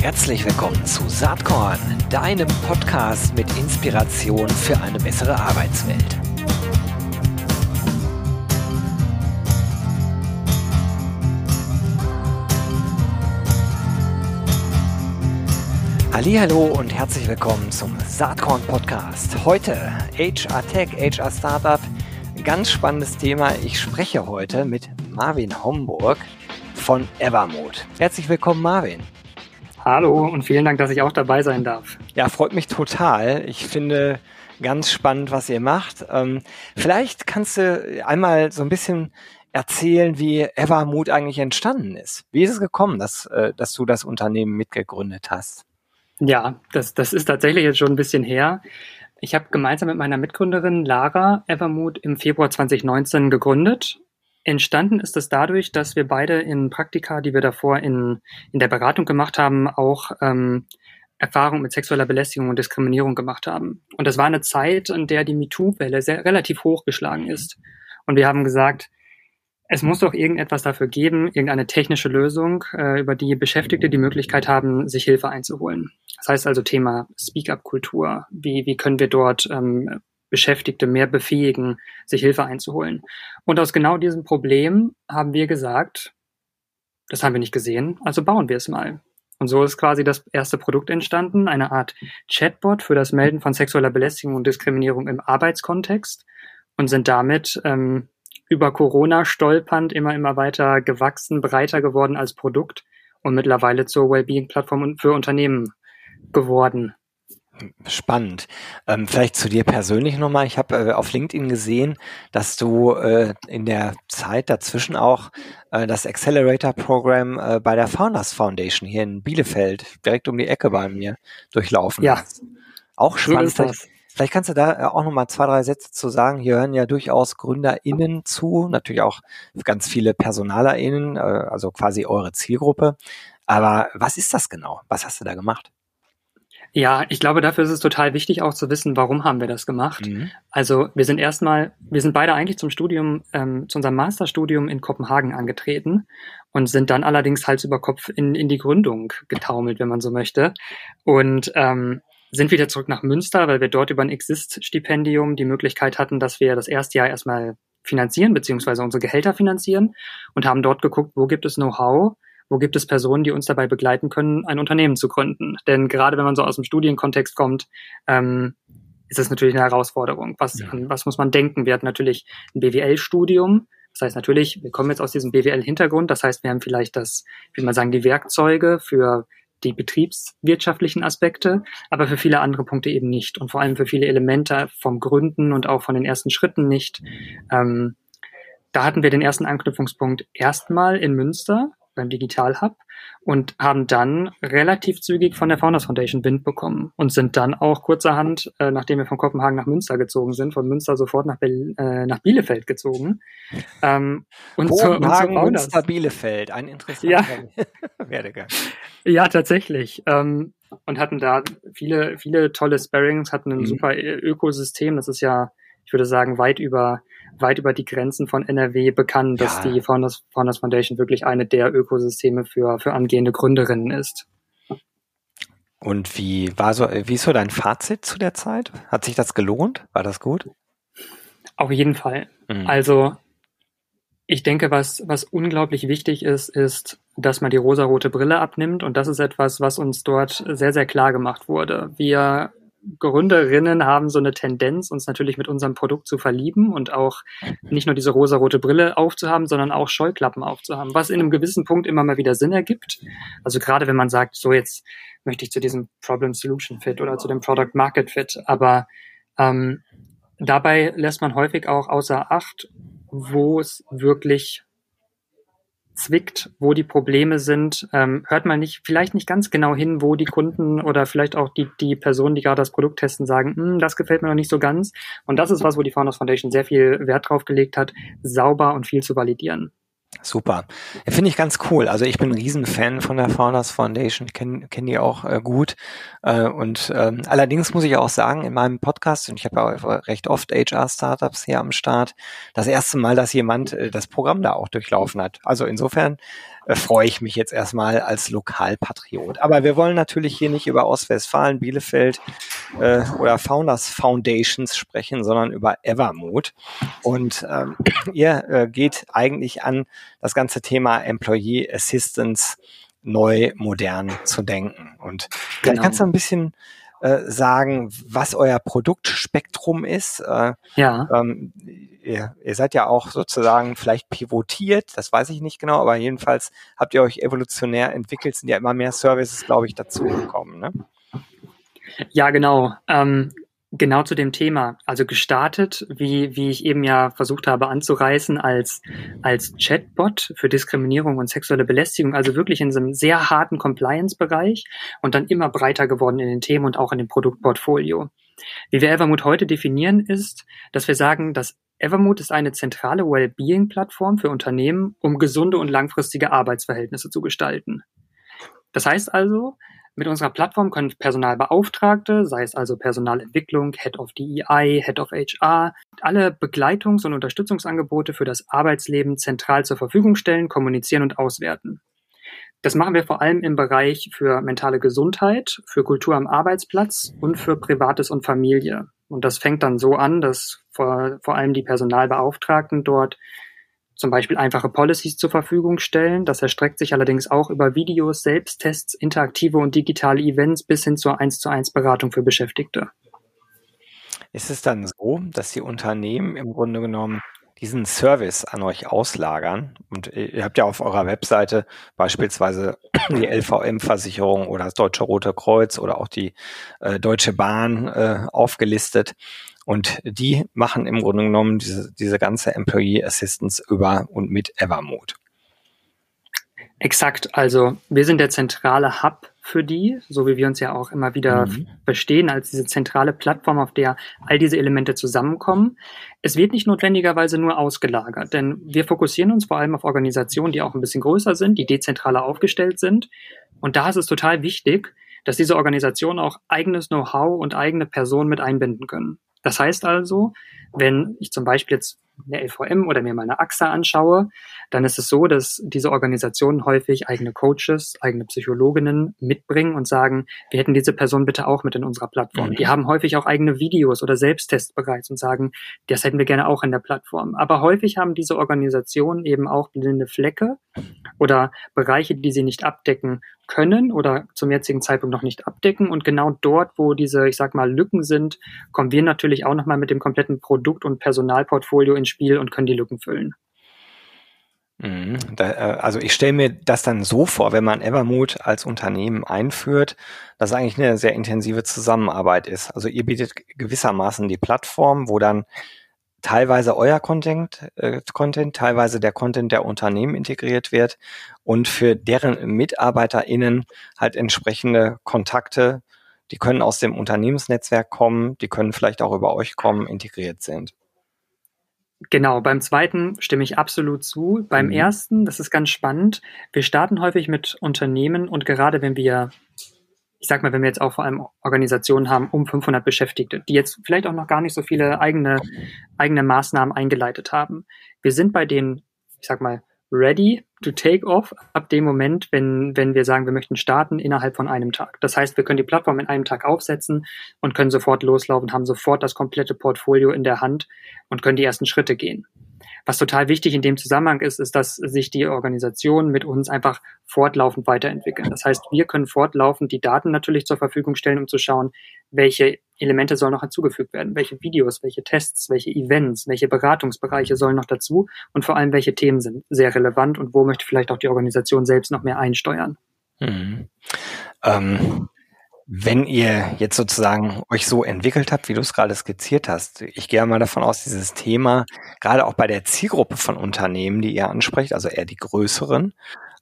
Herzlich willkommen zu Saatkorn, deinem Podcast mit Inspiration für eine bessere Arbeitswelt. Hallo und herzlich willkommen zum Saatkorn Podcast. Heute HR Tech, HR Startup. Ganz spannendes Thema. Ich spreche heute mit Marvin Homburg von Evermood. Herzlich willkommen, Marvin. Hallo und vielen Dank, dass ich auch dabei sein darf. Ja, freut mich total. Ich finde ganz spannend, was ihr macht. Ähm, vielleicht kannst du einmal so ein bisschen erzählen, wie Evermood eigentlich entstanden ist. Wie ist es gekommen, dass, äh, dass du das Unternehmen mitgegründet hast? Ja, das, das ist tatsächlich jetzt schon ein bisschen her. Ich habe gemeinsam mit meiner Mitgründerin Lara Evermood im Februar 2019 gegründet Entstanden ist es dadurch, dass wir beide in Praktika, die wir davor in, in der Beratung gemacht haben, auch ähm, Erfahrung mit sexueller Belästigung und Diskriminierung gemacht haben. Und das war eine Zeit, in der die MeToo-Welle sehr relativ hochgeschlagen ist. Und wir haben gesagt, es muss doch irgendetwas dafür geben, irgendeine technische Lösung, äh, über die Beschäftigte die Möglichkeit haben, sich Hilfe einzuholen. Das heißt also Thema Speak-up-Kultur. Wie, wie können wir dort ähm, Beschäftigte mehr befähigen, sich Hilfe einzuholen. Und aus genau diesem Problem haben wir gesagt, das haben wir nicht gesehen, also bauen wir es mal. Und so ist quasi das erste Produkt entstanden, eine Art Chatbot für das Melden von sexueller Belästigung und Diskriminierung im Arbeitskontext und sind damit ähm, über Corona stolpernd immer, immer weiter gewachsen, breiter geworden als Produkt und mittlerweile zur Wellbeing-Plattform für Unternehmen geworden. Spannend. Ähm, vielleicht zu dir persönlich nochmal. Ich habe äh, auf LinkedIn gesehen, dass du äh, in der Zeit dazwischen auch äh, das Accelerator-Programm äh, bei der Founders Foundation hier in Bielefeld, direkt um die Ecke bei mir, durchlaufen ja. hast. Auch spannend. So vielleicht, vielleicht kannst du da äh, auch nochmal zwei, drei Sätze zu sagen. Hier hören ja durchaus GründerInnen zu, natürlich auch ganz viele PersonalerInnen, äh, also quasi eure Zielgruppe. Aber was ist das genau? Was hast du da gemacht? Ja, ich glaube, dafür ist es total wichtig auch zu wissen, warum haben wir das gemacht. Mhm. Also wir sind erstmal, wir sind beide eigentlich zum Studium, ähm, zu unserem Masterstudium in Kopenhagen angetreten und sind dann allerdings Hals über Kopf in, in die Gründung getaumelt, wenn man so möchte. Und ähm, sind wieder zurück nach Münster, weil wir dort über ein Exist-Stipendium die Möglichkeit hatten, dass wir das erste Jahr erstmal finanzieren, beziehungsweise unsere Gehälter finanzieren und haben dort geguckt, wo gibt es Know-how, wo gibt es Personen, die uns dabei begleiten können, ein Unternehmen zu gründen. Denn gerade wenn man so aus dem Studienkontext kommt, ähm, ist es natürlich eine Herausforderung. Was, ja. an was muss man denken? Wir hatten natürlich ein BWL-Studium. Das heißt natürlich, wir kommen jetzt aus diesem BWL-Hintergrund. Das heißt, wir haben vielleicht das, wie man sagen, die Werkzeuge für die betriebswirtschaftlichen Aspekte, aber für viele andere Punkte eben nicht. Und vor allem für viele Elemente vom Gründen und auch von den ersten Schritten nicht. Ähm, da hatten wir den ersten Anknüpfungspunkt erstmal in Münster beim Digital Hub und haben dann relativ zügig von der Founders Foundation Wind bekommen und sind dann auch kurzerhand, äh, nachdem wir von Kopenhagen nach Münster gezogen sind, von Münster sofort nach, Be äh, nach Bielefeld gezogen. Ähm, und Kopenhagen, und Münster, Bielefeld, ein interessanter ja. Werdegang. Ja, tatsächlich. Ähm, und hatten da viele, viele tolle Sparrings, hatten ein mhm. super Ökosystem. Das ist ja, ich würde sagen, weit über weit über die Grenzen von NRW bekannt, dass ja. die Founders, Founders Foundation wirklich eine der Ökosysteme für, für angehende Gründerinnen ist. Und wie war so, wie ist so dein Fazit zu der Zeit? Hat sich das gelohnt? War das gut? Auf jeden Fall. Mhm. Also, ich denke, was, was unglaublich wichtig ist, ist, dass man die rosarote Brille abnimmt. Und das ist etwas, was uns dort sehr, sehr klar gemacht wurde. Wir Gründerinnen haben so eine Tendenz, uns natürlich mit unserem Produkt zu verlieben und auch nicht nur diese rosarote Brille aufzuhaben, sondern auch Scheuklappen aufzuhaben, was in einem gewissen Punkt immer mal wieder Sinn ergibt. Also gerade wenn man sagt, so jetzt möchte ich zu diesem Problem Solution Fit oder zu dem Product Market Fit, aber ähm, dabei lässt man häufig auch außer Acht, wo es wirklich zwickt, wo die Probleme sind, ähm, hört man nicht, vielleicht nicht ganz genau hin, wo die Kunden oder vielleicht auch die, die Personen, die gerade das Produkt testen, sagen, hm, das gefällt mir noch nicht so ganz. Und das ist was, wo die Founders Foundation sehr viel Wert drauf gelegt hat, sauber und viel zu validieren. Super. Finde ich ganz cool. Also ich bin ein Riesenfan von der Founders Foundation, kenne kenn die auch äh, gut. Äh, und ähm, allerdings muss ich auch sagen, in meinem Podcast, und ich habe ja recht oft HR-Startups hier am Start, das erste Mal, dass jemand äh, das Programm da auch durchlaufen hat. Also insofern äh, freue ich mich jetzt erstmal als Lokalpatriot. Aber wir wollen natürlich hier nicht über Ostwestfalen, Bielefeld äh, oder Founders Foundations sprechen, sondern über Evermood. Und ähm, ihr äh, geht eigentlich an das ganze Thema Employee Assistance neu modern zu denken. Und genau. kannst du ein bisschen äh, sagen, was euer Produktspektrum ist. Äh, ja. Ähm, ihr, ihr seid ja auch sozusagen vielleicht pivotiert, das weiß ich nicht genau, aber jedenfalls habt ihr euch evolutionär entwickelt, sind ja immer mehr Services, glaube ich, dazugekommen. Ne? Ja, genau. Ähm, Genau zu dem Thema. Also gestartet, wie, wie ich eben ja versucht habe anzureißen, als, als Chatbot für Diskriminierung und sexuelle Belästigung, also wirklich in so einem sehr harten Compliance-Bereich und dann immer breiter geworden in den Themen und auch in dem Produktportfolio. Wie wir Evermood heute definieren, ist, dass wir sagen, dass Evermood ist eine zentrale Wellbeing-Plattform für Unternehmen, um gesunde und langfristige Arbeitsverhältnisse zu gestalten. Das heißt also, mit unserer Plattform können Personalbeauftragte, sei es also Personalentwicklung, Head of DEI, Head of HR, alle Begleitungs- und Unterstützungsangebote für das Arbeitsleben zentral zur Verfügung stellen, kommunizieren und auswerten. Das machen wir vor allem im Bereich für mentale Gesundheit, für Kultur am Arbeitsplatz und für Privates und Familie. Und das fängt dann so an, dass vor, vor allem die Personalbeauftragten dort zum Beispiel einfache Policies zur Verfügung stellen. Das erstreckt sich allerdings auch über Videos, Selbsttests, interaktive und digitale Events bis hin zur 1 zu 1 Beratung für Beschäftigte. Ist es dann so, dass die Unternehmen im Grunde genommen diesen Service an euch auslagern? Und ihr habt ja auf eurer Webseite beispielsweise die LVM-Versicherung oder das Deutsche Rote Kreuz oder auch die äh, Deutsche Bahn äh, aufgelistet. Und die machen im Grunde genommen diese, diese ganze Employee Assistance über und mit Evermood. Exakt. Also wir sind der zentrale Hub für die, so wie wir uns ja auch immer wieder mhm. verstehen, als diese zentrale Plattform, auf der all diese Elemente zusammenkommen. Es wird nicht notwendigerweise nur ausgelagert, denn wir fokussieren uns vor allem auf Organisationen, die auch ein bisschen größer sind, die dezentraler aufgestellt sind. Und da ist es total wichtig, dass diese Organisationen auch eigenes Know-how und eigene Personen mit einbinden können. Das heißt also, wenn ich zum Beispiel jetzt eine LVM oder mir mal eine AXA anschaue, dann ist es so, dass diese Organisationen häufig eigene Coaches, eigene Psychologinnen mitbringen und sagen, wir hätten diese Person bitte auch mit in unserer Plattform. Mhm. Die haben häufig auch eigene Videos oder Selbsttests bereits und sagen, das hätten wir gerne auch in der Plattform. Aber häufig haben diese Organisationen eben auch blinde Flecke oder Bereiche, die sie nicht abdecken können oder zum jetzigen Zeitpunkt noch nicht abdecken. Und genau dort, wo diese, ich sag mal, Lücken sind, kommen wir natürlich auch nochmal mit dem kompletten Produkt- und Personalportfolio ins Spiel und können die Lücken füllen. Mhm. Äh, also ich stelle mir das dann so vor, wenn man Evermood als Unternehmen einführt, dass eigentlich eine sehr intensive Zusammenarbeit ist. Also ihr bietet gewissermaßen die Plattform, wo dann teilweise euer Content, äh, Content, teilweise der Content der Unternehmen integriert wird und für deren MitarbeiterInnen halt entsprechende Kontakte, die können aus dem Unternehmensnetzwerk kommen, die können vielleicht auch über euch kommen, integriert sind. Genau, beim zweiten stimme ich absolut zu. Beim mhm. ersten, das ist ganz spannend. Wir starten häufig mit Unternehmen und gerade wenn wir ich sag mal, wenn wir jetzt auch vor allem Organisationen haben, um 500 Beschäftigte, die jetzt vielleicht auch noch gar nicht so viele eigene, eigene Maßnahmen eingeleitet haben. Wir sind bei denen, ich sag mal, ready to take off ab dem Moment, wenn, wenn wir sagen, wir möchten starten innerhalb von einem Tag. Das heißt, wir können die Plattform in einem Tag aufsetzen und können sofort loslaufen, haben sofort das komplette Portfolio in der Hand und können die ersten Schritte gehen. Was total wichtig in dem Zusammenhang ist, ist, dass sich die Organisationen mit uns einfach fortlaufend weiterentwickeln. Das heißt, wir können fortlaufend die Daten natürlich zur Verfügung stellen, um zu schauen, welche Elemente sollen noch hinzugefügt werden, welche Videos, welche Tests, welche Events, welche Beratungsbereiche sollen noch dazu und vor allem welche Themen sind sehr relevant und wo möchte vielleicht auch die Organisation selbst noch mehr einsteuern. Mhm. Ähm, wenn ihr jetzt sozusagen euch so entwickelt habt, wie du es gerade skizziert hast, ich gehe mal davon aus, dieses Thema, gerade auch bei der Zielgruppe von Unternehmen, die ihr ansprecht, also eher die größeren,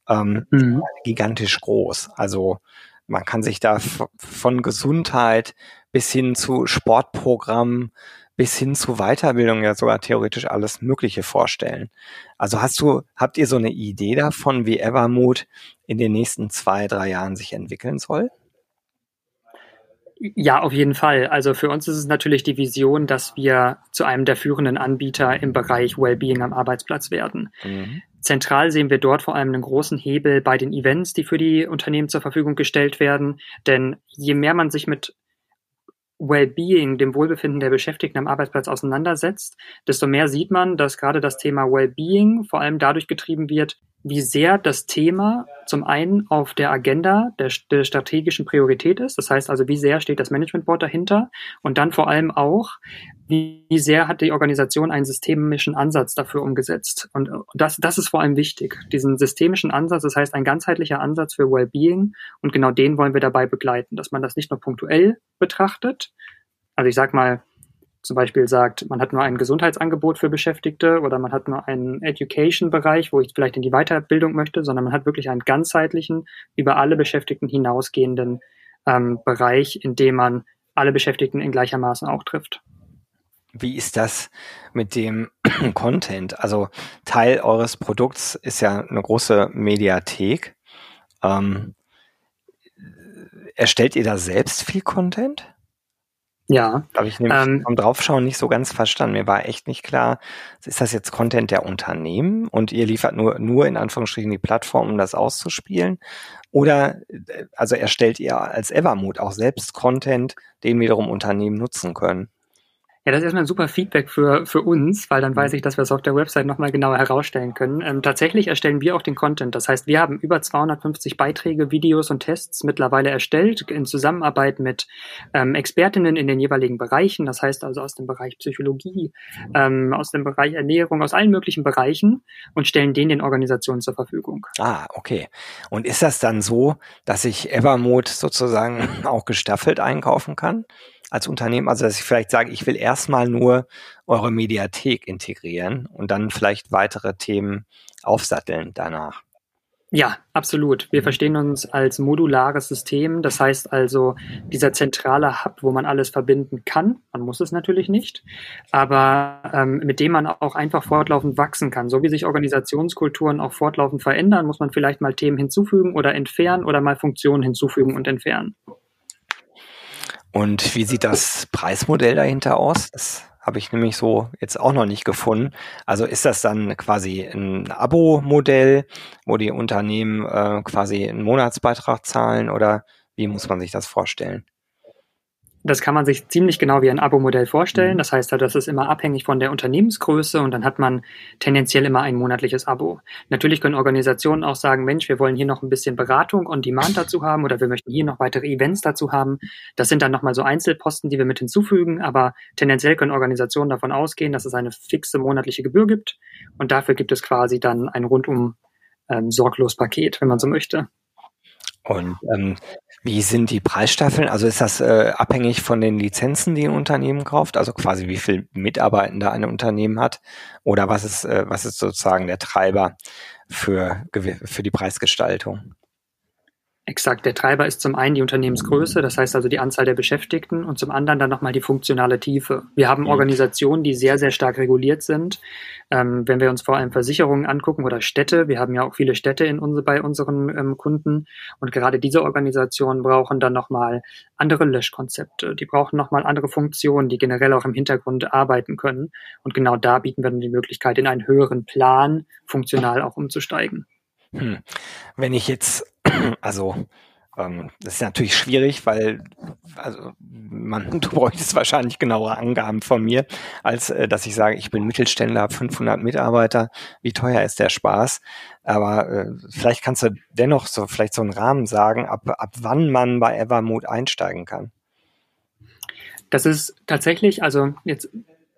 ähm, mhm. gigantisch groß. Also man kann sich da von Gesundheit bis hin zu Sportprogrammen, bis hin zu Weiterbildung ja sogar theoretisch alles Mögliche vorstellen. Also hast du, habt ihr so eine Idee davon, wie Evermood in den nächsten zwei, drei Jahren sich entwickeln soll? Ja, auf jeden Fall. Also für uns ist es natürlich die Vision, dass wir zu einem der führenden Anbieter im Bereich Wellbeing am Arbeitsplatz werden. Mhm. Zentral sehen wir dort vor allem einen großen Hebel bei den Events, die für die Unternehmen zur Verfügung gestellt werden. Denn je mehr man sich mit Wellbeing, dem Wohlbefinden der Beschäftigten am Arbeitsplatz auseinandersetzt, desto mehr sieht man, dass gerade das Thema Wellbeing vor allem dadurch getrieben wird, wie sehr das Thema zum einen auf der Agenda der, der, strategischen Priorität ist. Das heißt also, wie sehr steht das Management Board dahinter? Und dann vor allem auch, wie, wie sehr hat die Organisation einen systemischen Ansatz dafür umgesetzt? Und das, das ist vor allem wichtig. Diesen systemischen Ansatz, das heißt ein ganzheitlicher Ansatz für Wellbeing. Und genau den wollen wir dabei begleiten, dass man das nicht nur punktuell betrachtet. Also ich sag mal, zum Beispiel sagt, man hat nur ein Gesundheitsangebot für Beschäftigte oder man hat nur einen Education-Bereich, wo ich vielleicht in die Weiterbildung möchte, sondern man hat wirklich einen ganzheitlichen, über alle Beschäftigten hinausgehenden ähm, Bereich, in dem man alle Beschäftigten in gleichermaßen auch trifft. Wie ist das mit dem Content? Also Teil eures Produkts ist ja eine große Mediathek. Ähm, erstellt ihr da selbst viel Content? Ja. Habe ich nämlich ähm, beim Draufschauen nicht so ganz verstanden. Mir war echt nicht klar, ist das jetzt Content der Unternehmen und ihr liefert nur, nur in Anführungsstrichen die Plattform, um das auszuspielen? Oder, äh, also erstellt ihr als Evermood auch selbst Content, den wiederum Unternehmen nutzen können? Ja, das ist erstmal ein super Feedback für, für uns, weil dann weiß mhm. ich, dass wir es auf der Website nochmal genauer herausstellen können. Ähm, tatsächlich erstellen wir auch den Content. Das heißt, wir haben über 250 Beiträge, Videos und Tests mittlerweile erstellt in Zusammenarbeit mit ähm, Expertinnen in den jeweiligen Bereichen. Das heißt also aus dem Bereich Psychologie, ähm, aus dem Bereich Ernährung, aus allen möglichen Bereichen und stellen den den Organisationen zur Verfügung. Ah, okay. Und ist das dann so, dass ich Evermode sozusagen auch gestaffelt einkaufen kann? Als Unternehmen, also dass ich vielleicht sage, ich will erstmal nur eure Mediathek integrieren und dann vielleicht weitere Themen aufsatteln danach. Ja, absolut. Wir mhm. verstehen uns als modulares System. Das heißt also, dieser zentrale Hub, wo man alles verbinden kann, man muss es natürlich nicht, aber ähm, mit dem man auch einfach fortlaufend wachsen kann. So wie sich Organisationskulturen auch fortlaufend verändern, muss man vielleicht mal Themen hinzufügen oder entfernen oder mal Funktionen hinzufügen und entfernen. Und wie sieht das Preismodell dahinter aus? Das habe ich nämlich so jetzt auch noch nicht gefunden. Also ist das dann quasi ein Abo-Modell, wo die Unternehmen äh, quasi einen Monatsbeitrag zahlen oder wie muss man sich das vorstellen? Das kann man sich ziemlich genau wie ein Abo-Modell vorstellen. Mhm. Das heißt halt, das ist immer abhängig von der Unternehmensgröße und dann hat man tendenziell immer ein monatliches Abo. Natürlich können Organisationen auch sagen, Mensch, wir wollen hier noch ein bisschen Beratung on Demand dazu haben oder wir möchten hier noch weitere Events dazu haben. Das sind dann nochmal so Einzelposten, die wir mit hinzufügen, aber tendenziell können Organisationen davon ausgehen, dass es eine fixe monatliche Gebühr gibt und dafür gibt es quasi dann ein rundum ähm, sorglos Paket, wenn man so möchte. Und ähm, wie sind die Preisstaffeln? Also ist das äh, abhängig von den Lizenzen, die ein Unternehmen kauft? Also quasi wie viel Mitarbeitende ein Unternehmen hat? Oder was ist, äh, was ist sozusagen der Treiber für, für die Preisgestaltung? Exakt. Der Treiber ist zum einen die Unternehmensgröße, das heißt also die Anzahl der Beschäftigten und zum anderen dann nochmal die funktionale Tiefe. Wir haben mhm. Organisationen, die sehr, sehr stark reguliert sind. Ähm, wenn wir uns vor allem Versicherungen angucken oder Städte, wir haben ja auch viele Städte in uns, bei unseren ähm, Kunden und gerade diese Organisationen brauchen dann nochmal andere Löschkonzepte, die brauchen nochmal andere Funktionen, die generell auch im Hintergrund arbeiten können. Und genau da bieten wir dann die Möglichkeit, in einen höheren Plan funktional auch umzusteigen. Hm. Wenn ich jetzt, also ähm, das ist natürlich schwierig, weil also man, du bräuchtest wahrscheinlich genauere Angaben von mir, als äh, dass ich sage, ich bin Mittelständler, habe 500 Mitarbeiter, wie teuer ist der Spaß? Aber äh, vielleicht kannst du dennoch so vielleicht so einen Rahmen sagen, ab, ab wann man bei Evermood einsteigen kann. Das ist tatsächlich, also jetzt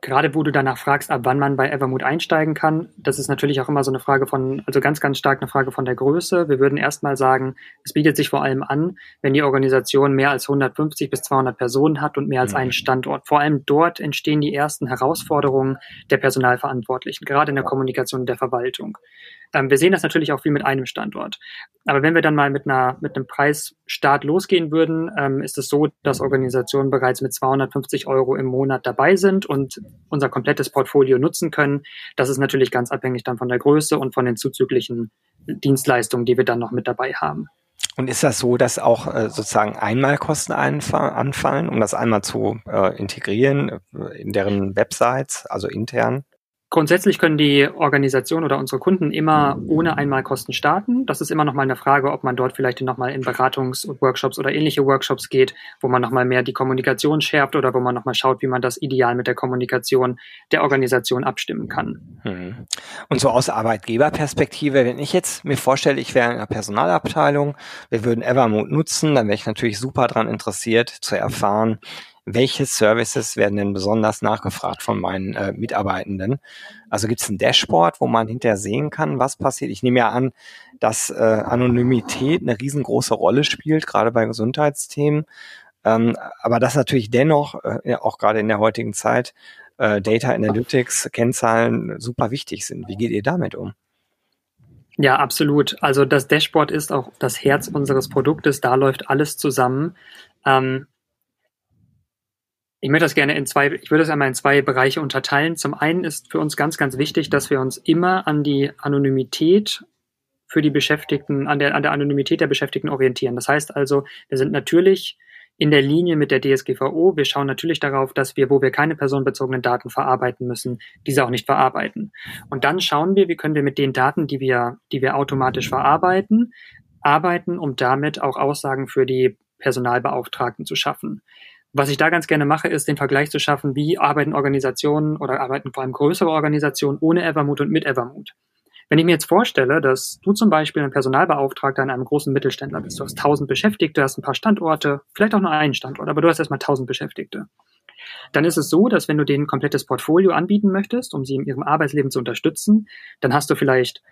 gerade wo du danach fragst, ab wann man bei Evermood einsteigen kann, das ist natürlich auch immer so eine Frage von, also ganz, ganz stark eine Frage von der Größe. Wir würden erstmal sagen, es bietet sich vor allem an, wenn die Organisation mehr als 150 bis 200 Personen hat und mehr als einen mhm. Standort. Vor allem dort entstehen die ersten Herausforderungen der Personalverantwortlichen, gerade in der Kommunikation der Verwaltung. Ähm, wir sehen das natürlich auch viel mit einem Standort. Aber wenn wir dann mal mit einer mit einem Preisstart losgehen würden, ähm, ist es so, dass Organisationen bereits mit 250 Euro im Monat dabei sind und unser komplettes Portfolio nutzen können. Das ist natürlich ganz abhängig dann von der Größe und von den zuzüglichen Dienstleistungen, die wir dann noch mit dabei haben. Und ist das so, dass auch äh, sozusagen Einmalkosten anfallen, um das einmal zu äh, integrieren äh, in deren Websites, also intern? Grundsätzlich können die Organisationen oder unsere Kunden immer ohne Einmalkosten starten. Das ist immer noch mal eine Frage, ob man dort vielleicht noch mal in Beratungsworkshops oder ähnliche Workshops geht, wo man noch mal mehr die Kommunikation schärft oder wo man noch mal schaut, wie man das ideal mit der Kommunikation der Organisation abstimmen kann. Mhm. Und so aus Arbeitgeberperspektive, wenn ich jetzt mir vorstelle, ich wäre in einer Personalabteilung, wir würden Evermood nutzen, dann wäre ich natürlich super daran interessiert zu erfahren, welche Services werden denn besonders nachgefragt von meinen äh, Mitarbeitenden? Also gibt es ein Dashboard, wo man hinterher sehen kann, was passiert? Ich nehme ja an, dass äh, Anonymität eine riesengroße Rolle spielt, gerade bei Gesundheitsthemen. Ähm, aber dass natürlich dennoch, äh, auch gerade in der heutigen Zeit, äh, Data Analytics, Kennzahlen super wichtig sind. Wie geht ihr damit um? Ja, absolut. Also das Dashboard ist auch das Herz unseres Produktes. Da läuft alles zusammen. Ähm, ich möchte das gerne in zwei, ich würde das einmal in zwei Bereiche unterteilen. Zum einen ist für uns ganz, ganz wichtig, dass wir uns immer an die Anonymität für die Beschäftigten, an der, an der Anonymität der Beschäftigten orientieren. Das heißt also, wir sind natürlich in der Linie mit der DSGVO. Wir schauen natürlich darauf, dass wir, wo wir keine personenbezogenen Daten verarbeiten müssen, diese auch nicht verarbeiten. Und dann schauen wir, wie können wir mit den Daten, die wir, die wir automatisch verarbeiten, arbeiten, um damit auch Aussagen für die Personalbeauftragten zu schaffen. Was ich da ganz gerne mache, ist den Vergleich zu schaffen, wie arbeiten Organisationen oder arbeiten vor allem größere Organisationen ohne Evermood und mit Evermood. Wenn ich mir jetzt vorstelle, dass du zum Beispiel ein Personalbeauftragter in einem großen Mittelständler bist, du hast tausend Beschäftigte, hast ein paar Standorte, vielleicht auch nur einen Standort, aber du hast erstmal tausend Beschäftigte. Dann ist es so, dass wenn du denen ein komplettes Portfolio anbieten möchtest, um sie in ihrem Arbeitsleben zu unterstützen, dann hast du vielleicht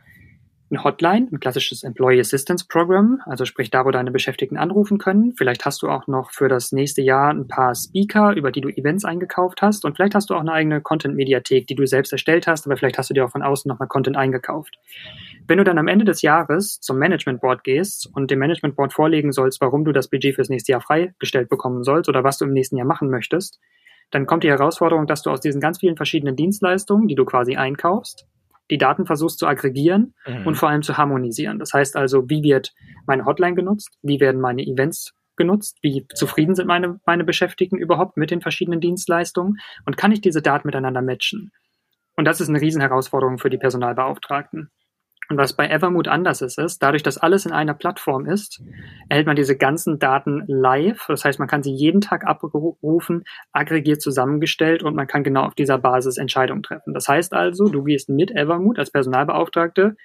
eine Hotline, ein klassisches Employee Assistance Program, also sprich da, wo deine Beschäftigten anrufen können. Vielleicht hast du auch noch für das nächste Jahr ein paar Speaker, über die du Events eingekauft hast und vielleicht hast du auch eine eigene Content-Mediathek, die du selbst erstellt hast, aber vielleicht hast du dir auch von außen nochmal Content eingekauft. Wenn du dann am Ende des Jahres zum Management Board gehst und dem Management Board vorlegen sollst, warum du das Budget fürs nächste Jahr freigestellt bekommen sollst oder was du im nächsten Jahr machen möchtest, dann kommt die Herausforderung, dass du aus diesen ganz vielen verschiedenen Dienstleistungen, die du quasi einkaufst, die Daten versuchst zu aggregieren mhm. und vor allem zu harmonisieren. Das heißt also, wie wird meine Hotline genutzt? Wie werden meine Events genutzt? Wie zufrieden sind meine, meine Beschäftigten überhaupt mit den verschiedenen Dienstleistungen? Und kann ich diese Daten miteinander matchen? Und das ist eine Riesenherausforderung für die Personalbeauftragten. Und was bei Evermood anders ist, ist, dadurch, dass alles in einer Plattform ist, erhält man diese ganzen Daten live. Das heißt, man kann sie jeden Tag abrufen, aggregiert zusammengestellt und man kann genau auf dieser Basis Entscheidungen treffen. Das heißt also, du gehst mit Evermood als Personalbeauftragte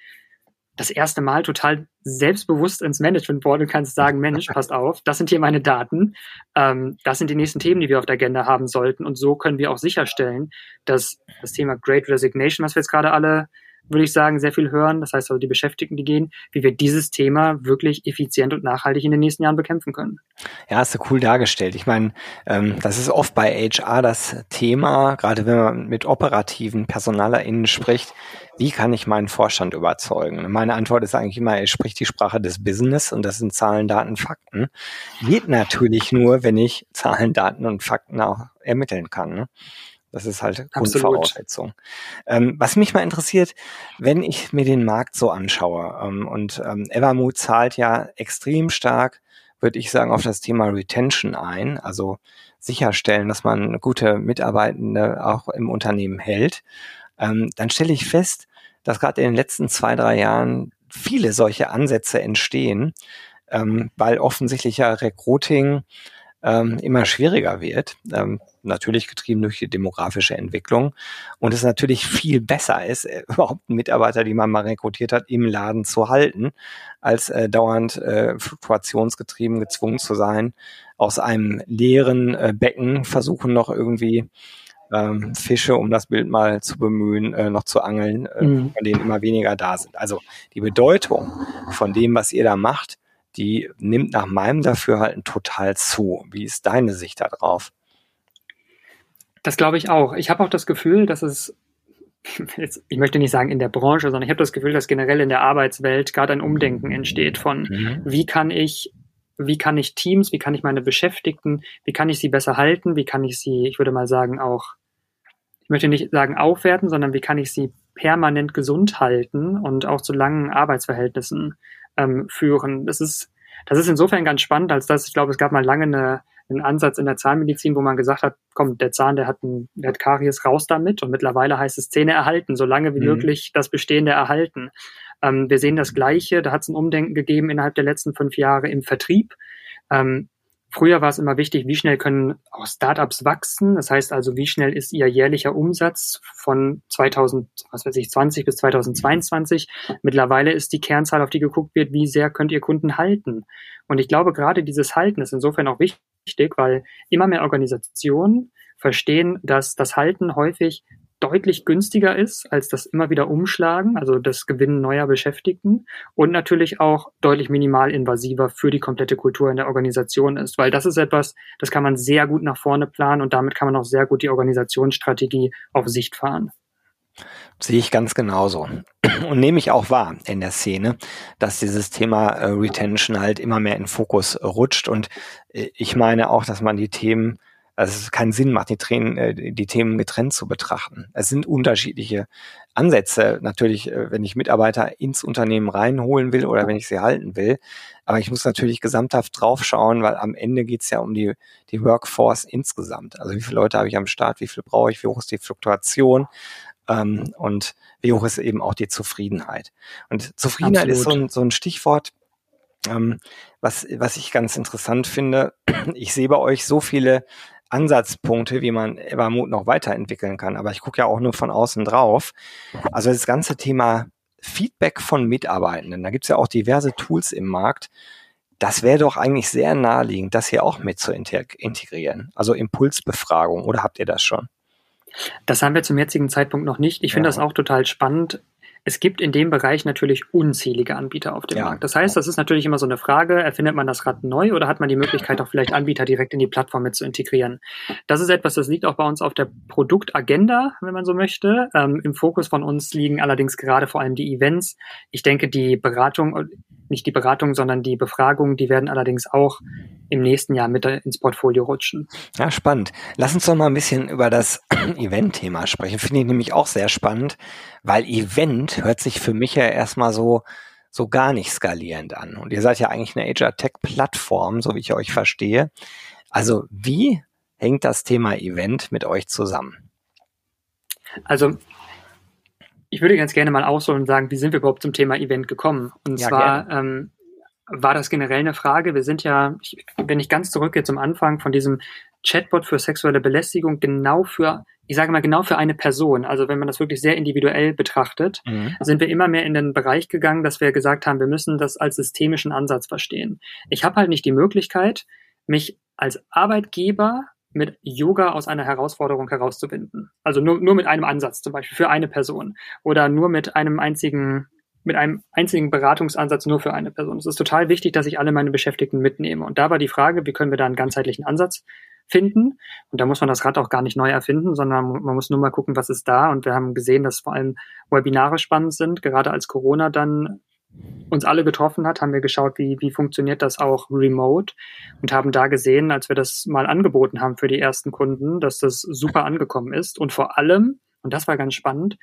das erste Mal total selbstbewusst ins Management Board und kannst sagen, Mensch, passt auf, das sind hier meine Daten, ähm, das sind die nächsten Themen, die wir auf der Agenda haben sollten. Und so können wir auch sicherstellen, dass das Thema Great Resignation, was wir jetzt gerade alle würde ich sagen, sehr viel hören. Das heißt also die Beschäftigten, die gehen, wie wir dieses Thema wirklich effizient und nachhaltig in den nächsten Jahren bekämpfen können. Ja, hast du cool dargestellt. Ich meine, ähm, das ist oft bei HR das Thema, gerade wenn man mit operativen PersonalerInnen spricht, wie kann ich meinen Vorstand überzeugen? Meine Antwort ist eigentlich immer, er spricht die Sprache des Business und das sind Zahlen, Daten, Fakten. Geht natürlich nur, wenn ich Zahlen, Daten und Fakten auch ermitteln kann. Ne? Das ist halt Grundvoraussetzung. Ähm, was mich mal interessiert, wenn ich mir den Markt so anschaue ähm, und ähm, Evermood zahlt ja extrem stark, würde ich sagen, auf das Thema Retention ein, also sicherstellen, dass man gute Mitarbeitende auch im Unternehmen hält, ähm, dann stelle ich fest, dass gerade in den letzten zwei, drei Jahren viele solche Ansätze entstehen, ähm, weil offensichtlich ja Recruiting ähm, immer schwieriger wird. Ähm, natürlich getrieben durch die demografische Entwicklung. Und es natürlich viel besser ist, äh, überhaupt einen Mitarbeiter, den man mal rekrutiert hat, im Laden zu halten, als äh, dauernd äh, fluktuationsgetrieben gezwungen zu sein, aus einem leeren äh, Becken versuchen noch irgendwie ähm, Fische, um das Bild mal zu bemühen, äh, noch zu angeln, äh, mhm. von denen immer weniger da sind. Also die Bedeutung von dem, was ihr da macht, die nimmt nach meinem Dafürhalten total zu. Wie ist deine Sicht darauf? Das glaube ich auch. Ich habe auch das Gefühl, dass es jetzt, ich möchte nicht sagen in der Branche, sondern ich habe das Gefühl, dass generell in der Arbeitswelt gerade ein Umdenken entsteht von, mhm. wie kann ich wie kann ich Teams, wie kann ich meine Beschäftigten, wie kann ich sie besser halten, wie kann ich sie, ich würde mal sagen, auch, ich möchte nicht sagen aufwerten, sondern wie kann ich sie permanent gesund halten und auch zu langen Arbeitsverhältnissen ähm, führen. Das ist, das ist insofern ganz spannend, als dass ich glaube, es gab mal lange eine, einen Ansatz in der Zahnmedizin, wo man gesagt hat, komm, der Zahn, der hat, ein, der hat Karies raus damit und mittlerweile heißt es Zähne erhalten, so lange wie mhm. möglich das Bestehende erhalten. Ähm, wir sehen das Gleiche, da hat es ein Umdenken gegeben innerhalb der letzten fünf Jahre im Vertrieb. Ähm, Früher war es immer wichtig, wie schnell können auch Startups wachsen. Das heißt also, wie schnell ist ihr jährlicher Umsatz von 2020 bis 2022. Mittlerweile ist die Kernzahl, auf die geguckt wird, wie sehr könnt ihr Kunden halten. Und ich glaube, gerade dieses Halten ist insofern auch wichtig, weil immer mehr Organisationen verstehen, dass das Halten häufig deutlich günstiger ist als das immer wieder Umschlagen, also das Gewinnen neuer Beschäftigten und natürlich auch deutlich minimalinvasiver für die komplette Kultur in der Organisation ist, weil das ist etwas, das kann man sehr gut nach vorne planen und damit kann man auch sehr gut die Organisationsstrategie auf Sicht fahren. Sehe ich ganz genauso. Und nehme ich auch wahr in der Szene, dass dieses Thema äh, Retention halt immer mehr in Fokus rutscht. Und äh, ich meine auch, dass man die Themen also es keinen Sinn macht, die, Tränen, äh, die Themen getrennt zu betrachten. Es sind unterschiedliche Ansätze. Natürlich, äh, wenn ich Mitarbeiter ins Unternehmen reinholen will oder wenn ich sie halten will. Aber ich muss natürlich gesamthaft draufschauen, weil am Ende geht's ja um die, die Workforce insgesamt. Also wie viele Leute habe ich am Start, wie viel brauche ich, wie hoch ist die Fluktuation ähm, und wie hoch ist eben auch die Zufriedenheit. Und Zufriedenheit Absolut. ist so ein, so ein Stichwort, ähm, was, was ich ganz interessant finde. Ich sehe bei euch so viele Ansatzpunkte, wie man Evermood noch weiterentwickeln kann. Aber ich gucke ja auch nur von außen drauf. Also das ganze Thema Feedback von Mitarbeitenden, da gibt es ja auch diverse Tools im Markt. Das wäre doch eigentlich sehr naheliegend, das hier auch mit zu integrieren. Also Impulsbefragung, oder habt ihr das schon? Das haben wir zum jetzigen Zeitpunkt noch nicht. Ich finde ja. das auch total spannend, es gibt in dem Bereich natürlich unzählige Anbieter auf dem ja. Markt. Das heißt, das ist natürlich immer so eine Frage, erfindet man das Rad neu oder hat man die Möglichkeit, auch vielleicht Anbieter direkt in die Plattform mit zu integrieren? Das ist etwas, das liegt auch bei uns auf der Produktagenda, wenn man so möchte. Ähm, Im Fokus von uns liegen allerdings gerade vor allem die Events. Ich denke, die Beratung, nicht die Beratung, sondern die Befragung, die werden allerdings auch im nächsten Jahr mit ins Portfolio rutschen. Ja, spannend. Lass uns doch mal ein bisschen über das Event-Thema sprechen. Finde ich nämlich auch sehr spannend, weil Event hört sich für mich ja erstmal so, so gar nicht skalierend an. Und ihr seid ja eigentlich eine HR Tech Plattform, so wie ich euch verstehe. Also wie hängt das Thema Event mit euch zusammen? Also ich würde ganz gerne mal ausholen und sagen, wie sind wir überhaupt zum Thema Event gekommen? Und ja, zwar ähm, war das generell eine Frage. Wir sind ja, wenn ich ganz zurückgehe zum Anfang von diesem Chatbot für sexuelle Belästigung, genau für, ich sage mal, genau für eine Person. Also wenn man das wirklich sehr individuell betrachtet, mhm. sind wir immer mehr in den Bereich gegangen, dass wir gesagt haben, wir müssen das als systemischen Ansatz verstehen. Ich habe halt nicht die Möglichkeit, mich als Arbeitgeber mit Yoga aus einer Herausforderung herauszubinden. Also nur, nur mit einem Ansatz zum Beispiel für eine Person oder nur mit einem einzigen mit einem einzigen Beratungsansatz nur für eine Person. Es ist total wichtig, dass ich alle meine Beschäftigten mitnehme. Und da war die Frage, wie können wir da einen ganzheitlichen Ansatz finden? Und da muss man das Rad auch gar nicht neu erfinden, sondern man muss nur mal gucken, was ist da. Und wir haben gesehen, dass vor allem Webinare spannend sind. Gerade als Corona dann uns alle getroffen hat, haben wir geschaut, wie, wie funktioniert das auch remote und haben da gesehen, als wir das mal angeboten haben für die ersten Kunden, dass das super angekommen ist. Und vor allem, und das war ganz spannend,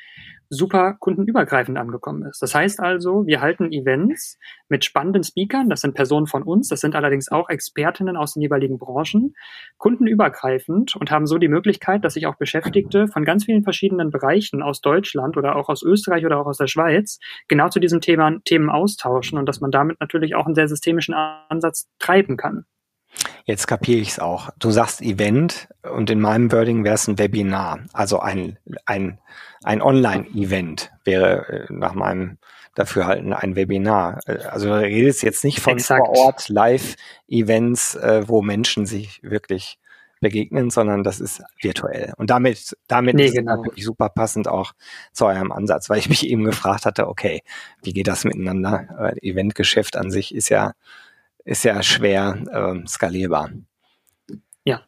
super kundenübergreifend angekommen ist. Das heißt also, wir halten Events mit spannenden Speakern, das sind Personen von uns, das sind allerdings auch Expertinnen aus den jeweiligen Branchen, kundenübergreifend und haben so die Möglichkeit, dass sich auch Beschäftigte von ganz vielen verschiedenen Bereichen aus Deutschland oder auch aus Österreich oder auch aus der Schweiz genau zu diesem Thema, Themen austauschen und dass man damit natürlich auch einen sehr systemischen Ansatz treiben kann. Jetzt kapiere ich es auch. Du sagst Event und in meinem Wording wäre es ein Webinar, also ein, ein, ein Online-Event wäre äh, nach meinem Dafürhalten ein Webinar. Äh, also du redest jetzt nicht von Exakt. vor Ort Live-Events, äh, wo Menschen sich wirklich begegnen, sondern das ist virtuell. Und damit, damit nee, ist genau. es natürlich super passend auch zu eurem Ansatz, weil ich mich eben gefragt hatte, okay, wie geht das miteinander? Eventgeschäft an sich ist ja ist ja schwer äh, skalierbar. Ja.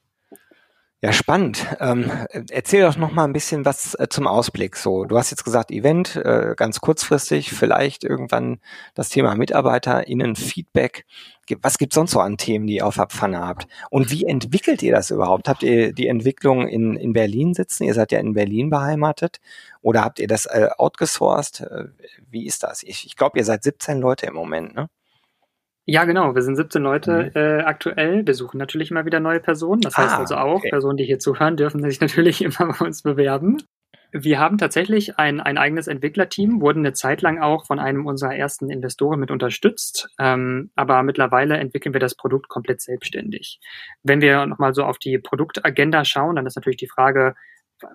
Ja, spannend. Ähm, erzähl doch noch mal ein bisschen was äh, zum Ausblick. So, du hast jetzt gesagt, Event, äh, ganz kurzfristig, vielleicht irgendwann das Thema MitarbeiterInnen, Feedback. Was gibt's sonst so an Themen, die ihr auf der Pfanne habt? Und wie entwickelt ihr das überhaupt? Habt ihr die Entwicklung in, in Berlin sitzen? Ihr seid ja in Berlin beheimatet. Oder habt ihr das äh, outgesourced? Äh, wie ist das? Ich, ich glaube, ihr seid 17 Leute im Moment, ne? Ja, genau. Wir sind 17 Leute mhm. äh, aktuell. Wir suchen natürlich immer wieder neue Personen. Das heißt ah, also auch, okay. Personen, die hier zuhören, dürfen sich natürlich immer bei uns bewerben. Wir haben tatsächlich ein, ein eigenes Entwicklerteam, wurden eine Zeit lang auch von einem unserer ersten Investoren mit unterstützt. Ähm, aber mittlerweile entwickeln wir das Produkt komplett selbstständig. Wenn wir nochmal so auf die Produktagenda schauen, dann ist natürlich die Frage,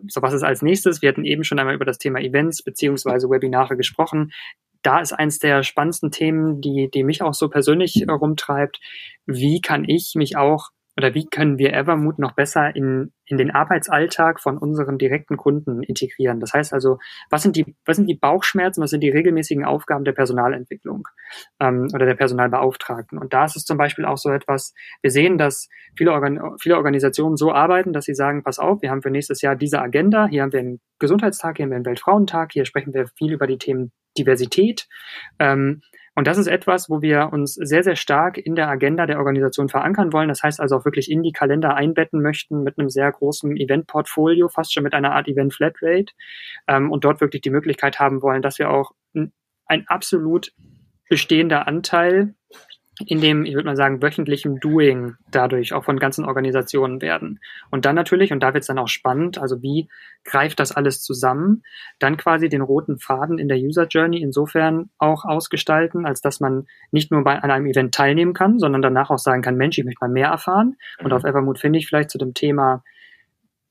so was ist als nächstes? Wir hatten eben schon einmal über das Thema Events beziehungsweise Webinare gesprochen da ist eins der spannendsten Themen, die, die mich auch so persönlich äh, rumtreibt. Wie kann ich mich auch oder wie können wir Evermood noch besser in, in den Arbeitsalltag von unseren direkten Kunden integrieren? Das heißt also, was sind die, was sind die Bauchschmerzen, was sind die regelmäßigen Aufgaben der Personalentwicklung ähm, oder der Personalbeauftragten? Und da ist es zum Beispiel auch so etwas, wir sehen, dass viele, Organ viele Organisationen so arbeiten, dass sie sagen, pass auf, wir haben für nächstes Jahr diese Agenda, hier haben wir einen Gesundheitstag, hier haben wir einen Weltfrauentag, hier sprechen wir viel über die Themen Diversität. Ähm, und das ist etwas, wo wir uns sehr, sehr stark in der Agenda der Organisation verankern wollen. Das heißt also auch wirklich in die Kalender einbetten möchten mit einem sehr großen Event-Portfolio, fast schon mit einer Art Event-Flatrate ähm, und dort wirklich die Möglichkeit haben wollen, dass wir auch ein absolut bestehender Anteil in dem, ich würde mal sagen, wöchentlichen Doing dadurch auch von ganzen Organisationen werden. Und dann natürlich, und da wird es dann auch spannend, also wie greift das alles zusammen, dann quasi den roten Faden in der User Journey insofern auch ausgestalten, als dass man nicht nur bei an einem Event teilnehmen kann, sondern danach auch sagen kann, Mensch, ich möchte mal mehr erfahren. Und mhm. auf Evermood finde ich vielleicht zu dem Thema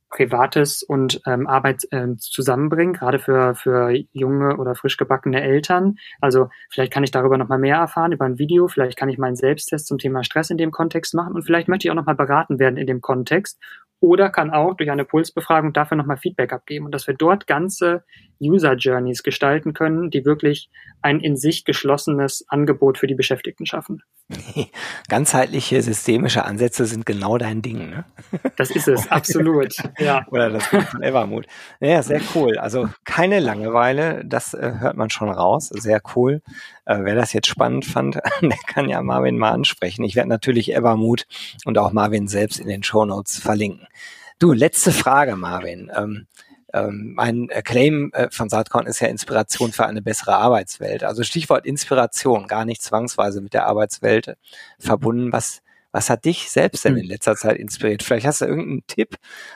Privates und ähm, Arbeit äh, zusammenbringen, gerade für, für junge oder frisch gebackene Eltern. Also vielleicht kann ich darüber nochmal mehr erfahren, über ein Video, vielleicht kann ich meinen Selbsttest zum Thema Stress in dem Kontext machen und vielleicht möchte ich auch nochmal beraten werden in dem Kontext oder kann auch durch eine Pulsbefragung dafür nochmal Feedback abgeben und dass wir dort ganze User Journeys gestalten können, die wirklich ein in sich geschlossenes Angebot für die Beschäftigten schaffen. Ganzheitliche systemische Ansätze sind genau dein Ding, ne? Das ist es, absolut. Ja. Oder das von Evermood. Ja, sehr cool. Also keine Langeweile, das äh, hört man schon raus. Sehr cool. Äh, wer das jetzt spannend fand, der kann ja Marvin mal ansprechen. Ich werde natürlich Evermood und auch Marvin selbst in den Show Notes verlinken. Du, letzte Frage, Marvin. Ähm, ähm, mein Claim äh, von Saatkorn ist ja Inspiration für eine bessere Arbeitswelt. Also Stichwort Inspiration, gar nicht zwangsweise mit der Arbeitswelt verbunden. Was, was hat dich selbst denn hm. in letzter Zeit inspiriert? Vielleicht hast du irgendeinen Tipp,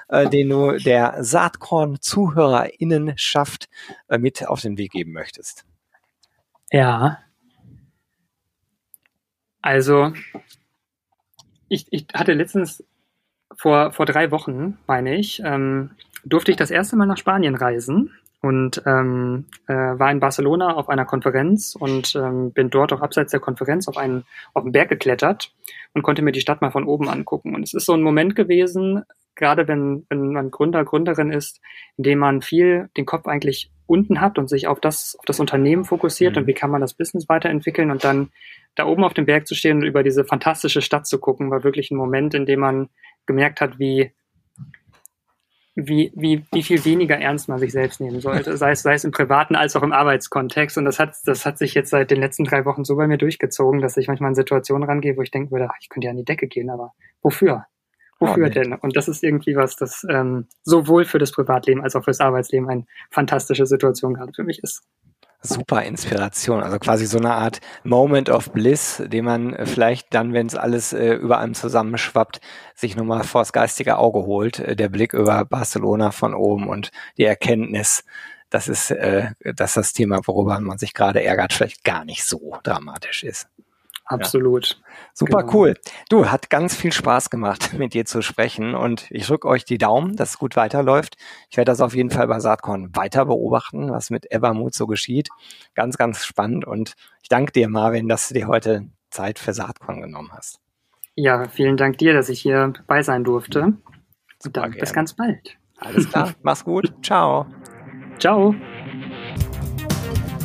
äh, den du der Saatkorn-ZuhörerInnen schafft, äh, mit auf den Weg geben möchtest. Ja. Also, ich, ich hatte letztens vor, vor drei Wochen, meine ich, ähm, durfte ich das erste Mal nach Spanien reisen und ähm, äh, war in Barcelona auf einer Konferenz und ähm, bin dort auch abseits der Konferenz auf einen auf den Berg geklettert und konnte mir die Stadt mal von oben angucken. Und es ist so ein Moment gewesen, gerade wenn, wenn man Gründer, Gründerin ist, in dem man viel den Kopf eigentlich unten hat und sich auf das, auf das Unternehmen fokussiert mhm. und wie kann man das Business weiterentwickeln und dann da oben auf dem Berg zu stehen und über diese fantastische Stadt zu gucken, war wirklich ein Moment, in dem man gemerkt hat, wie, wie, wie, wie viel weniger ernst man sich selbst nehmen sollte, sei es, sei es im privaten als auch im Arbeitskontext. Und das hat, das hat sich jetzt seit den letzten drei Wochen so bei mir durchgezogen, dass ich manchmal in Situationen rangehe, wo ich denken würde, ach, ich könnte ja an die Decke gehen, aber wofür? Wofür oh, nee. denn? Und das ist irgendwie was, das ähm, sowohl für das Privatleben als auch fürs Arbeitsleben eine fantastische Situation gerade für mich ist super Inspiration. Also quasi so eine Art Moment of Bliss, den man äh, vielleicht dann, wenn es alles äh, über einem zusammenschwappt, sich nochmal vors geistige Auge holt. Äh, der Blick über Barcelona von oben und die Erkenntnis, das ist, äh, dass das Thema, worüber man sich gerade ärgert, vielleicht gar nicht so dramatisch ist. Absolut. Ja. Super genau. cool. Du, hat ganz viel Spaß gemacht, mit dir zu sprechen und ich drücke euch die Daumen, dass es gut weiterläuft. Ich werde das auf jeden Fall bei Saatkorn weiter beobachten, was mit Evermood so geschieht. Ganz, ganz spannend und ich danke dir, Marvin, dass du dir heute Zeit für Saatkorn genommen hast. Ja, vielen Dank dir, dass ich hier bei sein durfte. Super, dann bis ganz bald. Alles klar, mach's gut. Ciao. Ciao.